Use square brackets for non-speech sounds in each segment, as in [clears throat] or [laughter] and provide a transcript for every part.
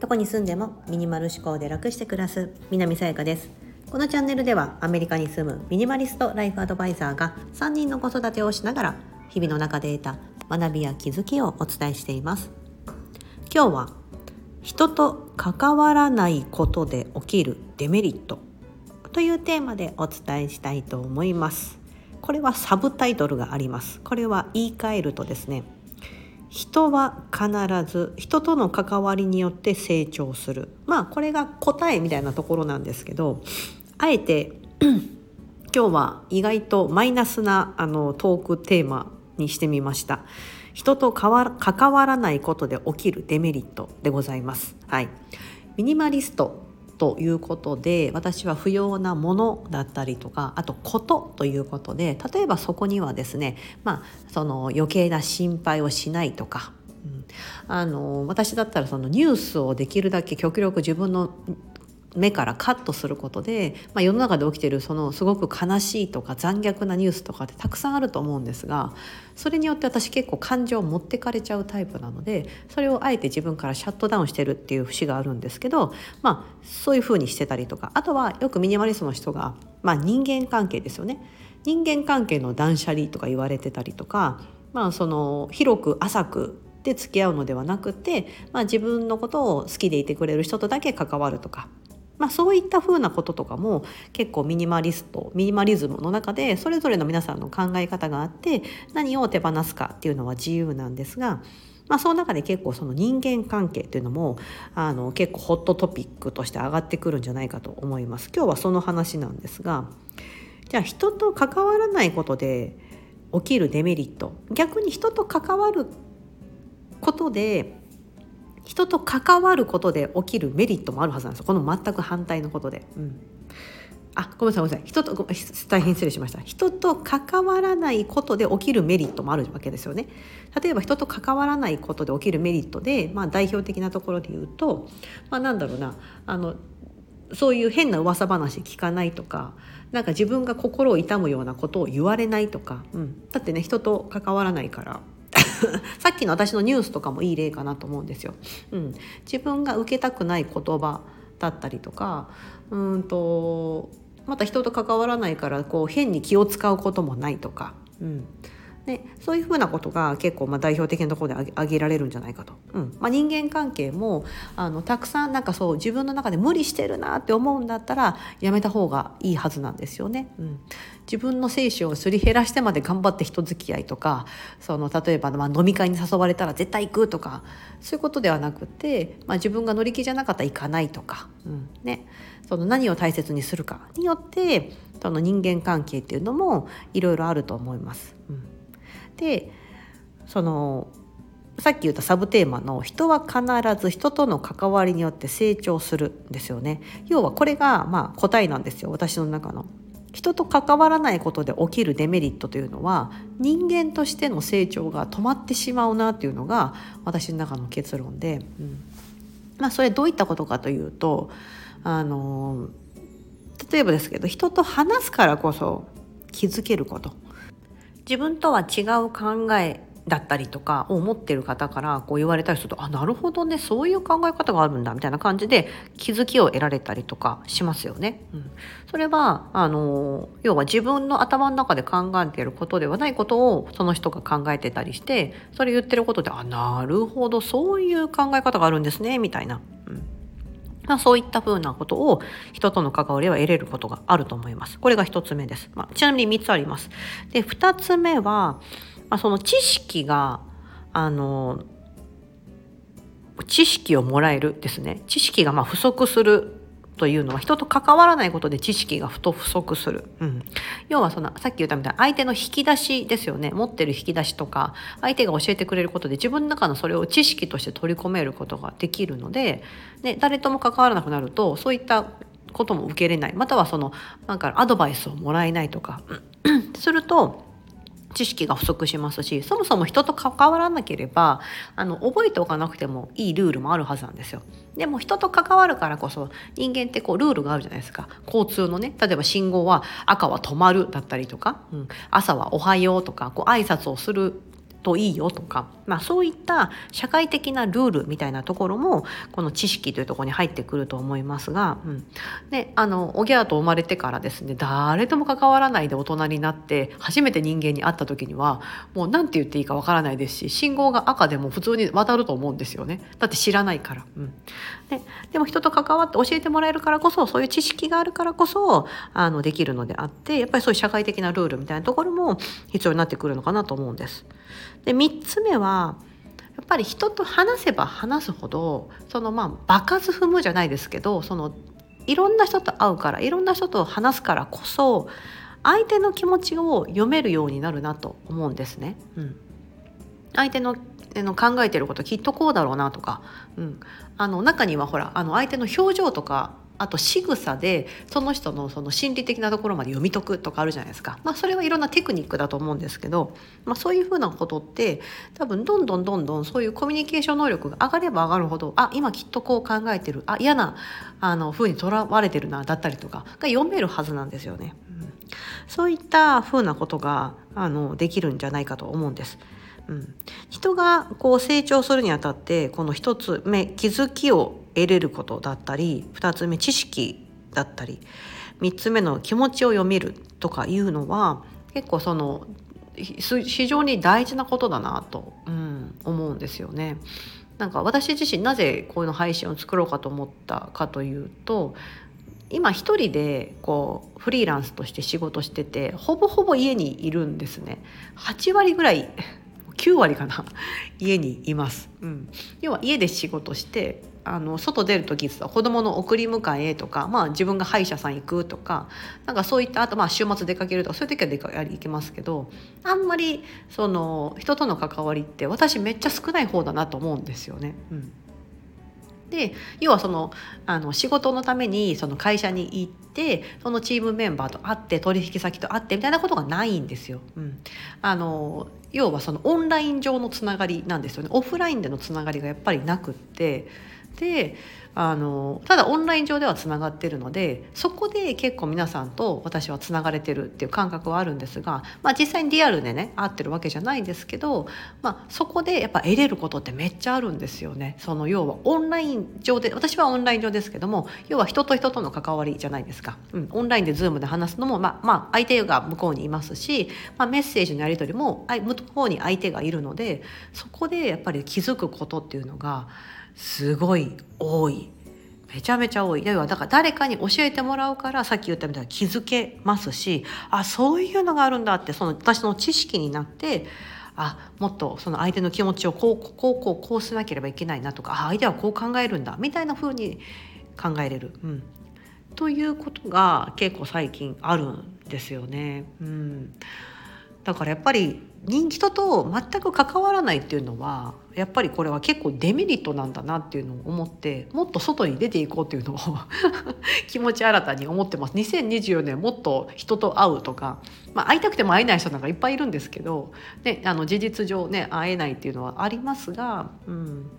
どこに住んでもミニマル思考で楽して暮らす。南さやかです。このチャンネルではアメリカに住むミニマリストライフアドバイザーが3人の子育てをしながら日々の中で得た学びや気づきをお伝えしています。今日は人と関わらないことで起きるデメリットというテーマでお伝えしたいと思います。これはサブタイトルがあります。これは言い換えるとですね人は必ず人との関わりによって成長する。まあこれが答えみたいなところなんですけどあえて [clears throat] 今日は意外とマイナスなあのトークテーマにしてみました。人と関わらないことで起きるデメリットでございます。はい。ミニマリストということで私は不要なものだったりとかあとことということで例えばそこにはですねまあその余計な心配をしないとかうん。あの私だったらそのニュースをできるだけ極力自分の目からカットすることで、まあ、世の中で起きてるそのすごく悲しいとか残虐なニュースとかってたくさんあると思うんですがそれによって私結構感情を持ってかれちゃうタイプなのでそれをあえて自分からシャットダウンしてるっていう節があるんですけど、まあ、そういうふうにしてたりとかあとはよくミニマリストの人が、まあ、人間関係ですよね。人間関係の断捨離とか言われてたりとか、まあ、その広く浅くで付き合うのではなくて、まあ、自分のことを好きでいてくれる人とだけ関わるとかまあ、そういったふうなこととかも結構ミニマリストミニマリズムの中でそれぞれの皆さんの考え方があって何を手放すかっていうのは自由なんですが、まあ、その中で結構その人間関係っていうのもあの結構ホットトピックとして上がってくるんじゃないかと思います。今日はその話なんですがじゃあ人と関わらないことで起きるデメリット逆に人と関わることで人と関わることで起きるメリットもあるはずなんですよ。この全く反対のことで。うん。あごめんなさいごめんなさい。人と大変失礼しました。人と関わらないことで起きるメリットもあるわけですよね。例えば人と関わらないことで起きるメリットで、まあ、代表的なところで言うと、まあ、なんだろうな。あのそういう変な噂話聞かないとかなんか自分が心を痛むようなことを言われないとか、うん、だってね人と関わらないから。[laughs] さっきの私のニュースとかもいい例かなと思うんですよ。うん、自分が受けたくない言葉だったりとかうんとまた人と関わらないからこう変に気を使うこともないとか、うん、でそういうふうなことが結構ま代表的なところで挙げられるんじゃないかと、うん。まあ、人間関係もあのたくさんなんかそう自分の中で無理してるなって思うんだったらやめた方がいいはずなんですよね。うん、自分の精子をすり減らしてまで頑張って人付き合いとかその例えばま飲み会に誘われたら絶対行くとかそういうことではなくて、まあ、自分が乗り気じゃなかったら行かないとか、うん。ね、その何を大切にするかによってその人間関係っていうのもいろいろあると思います。うん。でそのさっき言ったサブテーマの人は必ず人との関わりによって成長するんですよね。要はこれがまあ答えなんですよ私の中の。人と関わらないことで起きるデメリットというのは人間としての成長が止まってしまうなっていうのが私の中の結論で、うん。まあ、それどういったことかというとあの例えばですけど人と話すからこそ気づけること。自分とは違う考えだったりとかを持ってる方からこう言われたりするとあなるほどねそういう考え方があるんだみたいな感じで気づきを得られたりとかしますよね。うん、それはあの要は自分の頭の中で考えていることではないことをその人が考えてたりしてそれ言ってることであなるほどそういう考え方があるんですねみたいな。うんまあ、そういったふうなことを人との関わりは得れることがあると思います。これが1つ目です。まあ、ちなみに3つあります。で、2つ目は、まあ、その知識が、あの、知識をもらえるですね。知識がま不足するというのは人と関わらないことで知識がふと不足する、うん、要はそのさっき言ったみたいな相手の引き出しですよね。持ってる引き出しとか相手が教えてくれることで自分の中のそれを知識として取り込めることができるのでで誰とも関わらなくなるとそういったことも受けれない。またはそのなんかアドバイスをもらえないとか。[clears throat] すると知識が不足しますしそもそも人と関わらなければあの覚えておかなくてもいいルールもあるはずなんですよ。でも人と関わるからこそ人間ってこうルールがあるじゃないですか交通のね例えば信号は赤は止まるだったりとか、うん、朝はおはようとかこう挨拶をするといいよとか、まあ、そういった社会的なルールみたいなところもこの知識というところに入ってくると思いますが、うん、であのおぎゃーと生まれてからですね誰とも関わらないで大人になって初めて人間に会った時にはもう何て言っていいかわからないですし信号が赤でも普通に渡ると思うんですよねだって知らないから。うん、ででも人と関わって教えてもらえるからこそそういう知識があるからこそあのできるのであってやっぱりそういう社会的なルールみたいなところも必要になってくるのかなと思うんです。で3つ目はやっぱり人と話せば話すほどそのまあ場数踏むじゃないですけどそのいろんな人と会うからいろんな人と話すからこそ相手の気持ちを読めるようになるなと思うんですね。うん、相手のの考えてることきっとこうだろうなとか、うん、あの中にはほらあの相手の表情とかあと仕草でその人のその心理的なところまで読み解くとかあるじゃないですか、まあ、それはいろんなテクニックだと思うんですけど、まあ、そういうふうなことって多分どんどんどんどんそういうコミュニケーション能力が上がれば上がるほどあ今きっとこう考えてるあ嫌なあの風にとらわれてるなだったりとかが読めるはずなんですよね。うん、そういったふうなことがあのできるんじゃないかと思うんです。うん、人がこう成長するにあたってこの一つ目気づきを得れることだったり2つ目知識だったり3つ目の気持ちを読めるとかいうのは結構その非常に大事なことだなと、うん、思うんですよね。なんか私自身なぜこういうの配信を作ろうかと思ったかというと今一人でこうフリーランスとして仕事しててほぼほぼ家にいるんですね。8割ぐらい9割かな。家にいます、うん、要は家で仕事してあの外出る時は子供の送り迎えとか、まあ、自分が歯医者さん行くとかなんかそういったあとまあ週末出かけるとかそういう時は出かやり行けますけどあんまりその人との関わりって私めっちゃ少ない方だなと思うんですよね。うんで要はそのあの仕事のためにその会社に行ってそのチームメンバーと会って取引先と会ってみたいなことがないんですよ。うん、あの要はそのオンライン上のつながりなんですよねオフラインでのつながりがやっぱりなくってであのただオンライン上ではつながってるのでそこで結構皆さんと私はつながれてるっていう感覚はあるんですが、まあ、実際にリアルでね会ってるわけじゃないんですけど、まあ、そこでやっぱ得れることってめっちゃあるんですよね。その要はオンライン上で私はオンライン上ですけども要は人と人との関わりじゃないですか。うん、オンラインでズームで話すのも、まあ、まあ相手が向こうにいますし、まあ、メッセージのやり取りも向こうに相手がいるのでそこでやっぱり気づくことっていうのがすごい多い。めちゃめちゃ多い。だから誰かに教えてもらうからさっき言ったみたいに気づけますしあそういうのがあるんだってその私の知識になってあもっとその相手の気持ちをこうこうこうこうしなければいけないなとか相手はこう考えるんだみたいな風に考えれる、うん、ということが結構最近あるんですよね。うん。だからやっぱり人人と全く関わらないっていうのはやっぱりこれは結構デメリットなんだなっていうのを思ってもっと外に出ていこうっていうのを [laughs] 気持ち新たに思ってます。2024年もっと人と会うとか、まあ、会いたくても会えない人なんかいっぱいいるんですけど、ね、あの事実上ね会えないっていうのはありますが、うん、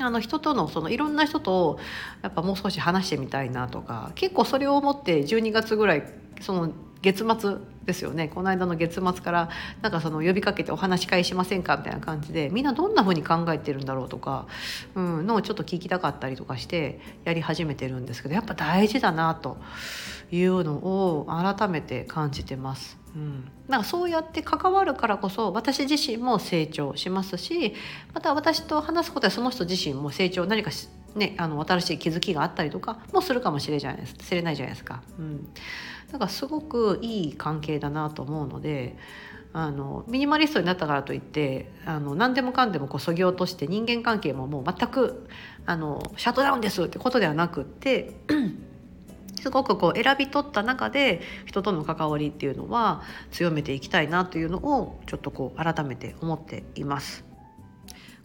あの人とのそのいろんな人とやっぱもう少し話してみたいなとか結構それを思って12月ぐらいその月末ですよねこの間の月末からなんかその呼びかけてお話し会しませんかみたいな感じでみんなどんな風に考えてるんだろうとか、うん、のをちょっと聞きたかったりとかしてやり始めてるんですけどやっぱ大事だなというのを改めて感じてます。うん、なんかそうやって関わるからこそ私自身も成長しますしまた私と話すことでその人自身も成長何かね、あの新しい気づきがあったりとかもするかもしれないじゃないですか。うん、だからすごくいい関係だなと思うのであのミニマリストになったからといってあの何でもかんでもこうそぎ落として人間関係ももう全くあのシャットダウンですってことではなくってすごくこう選び取った中で人との関わりっていうのは強めていきたいなというのをちょっとこう改めて思っています。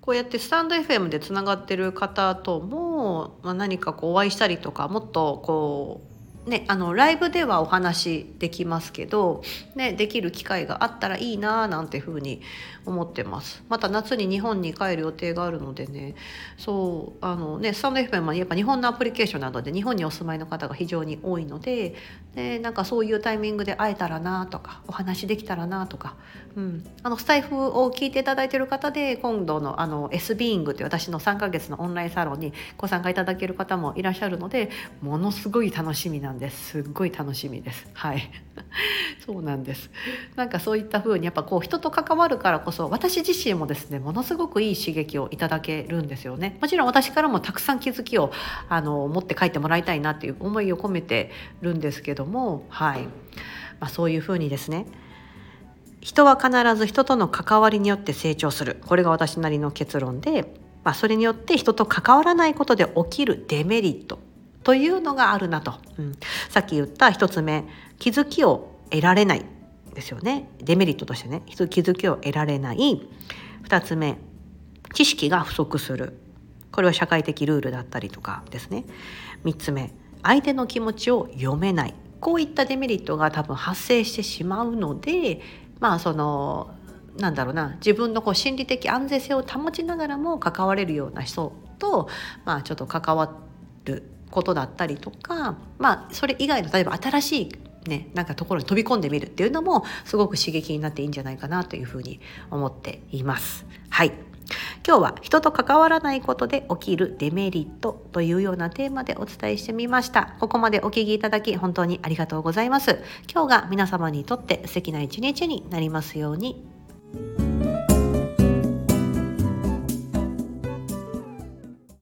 こうやってスタンド FM でつながってる方とも、まあ、何かこうお会いしたりとかもっとこうね、あのライブではお話できますけど、ね、できる機会があったらいいななんていうふうに思ってます。また夏に日本に帰る予定があるのでね。そうあのねスタンド FM はやっぱ日本のアプリケーションなどで日本にお住まいの方が非常に多いのででなんかそういうタイミングで会えたらなとかお話できたらなとか、うん、あのスタイフを聞いていただいている方で今度のあの S ビーイングという私の3ヶ月のオンラインサロンにご参加いただける方もいらっしゃるのでものすごい楽しみなんですです。っごい楽しみです。はい。[laughs] そうなんです。なんかそういった風にやっぱこう人と関わるからこそ私自身もですねものすごくいい刺激をいただけるんですよね。もちろん私からもたくさん気づきをあの持って帰ってもらいたいなっていう思いを込めてるんですけどもはい、まあ、そういう風にですね人は必ず人との関わりによって成長する。これが私なりの結論で、まあ、それによって人と関わらないことで起きるデメリット。というのがあるなと、うん、さっき言った1つ目気づきを得られないですよね。デメリットとしてね。気づきを得られない。2つ目知識が不足する。これは社会的ルールだったりとかですね。3つ目相手の気持ちを読めない。こういったデメリットが多分発生してしまうのでまあそのなんだろうな。自分のこう心理的安全性を保ちながらも関われるような人と、まあ、ちょっと関わることだったりとか、まあ、それ以外の例えば新しいね、なんかところに飛び込んでみるっていうのもすごく刺激になっていいんじゃないかなというふうに思っています。はい。今日は人と関わらないことで起きるデメリットというようなテーマでお伝えしてみました。ここまでお聞きいただき本当にありがとうございます。今日が皆様にとって素敵な一日になりますように。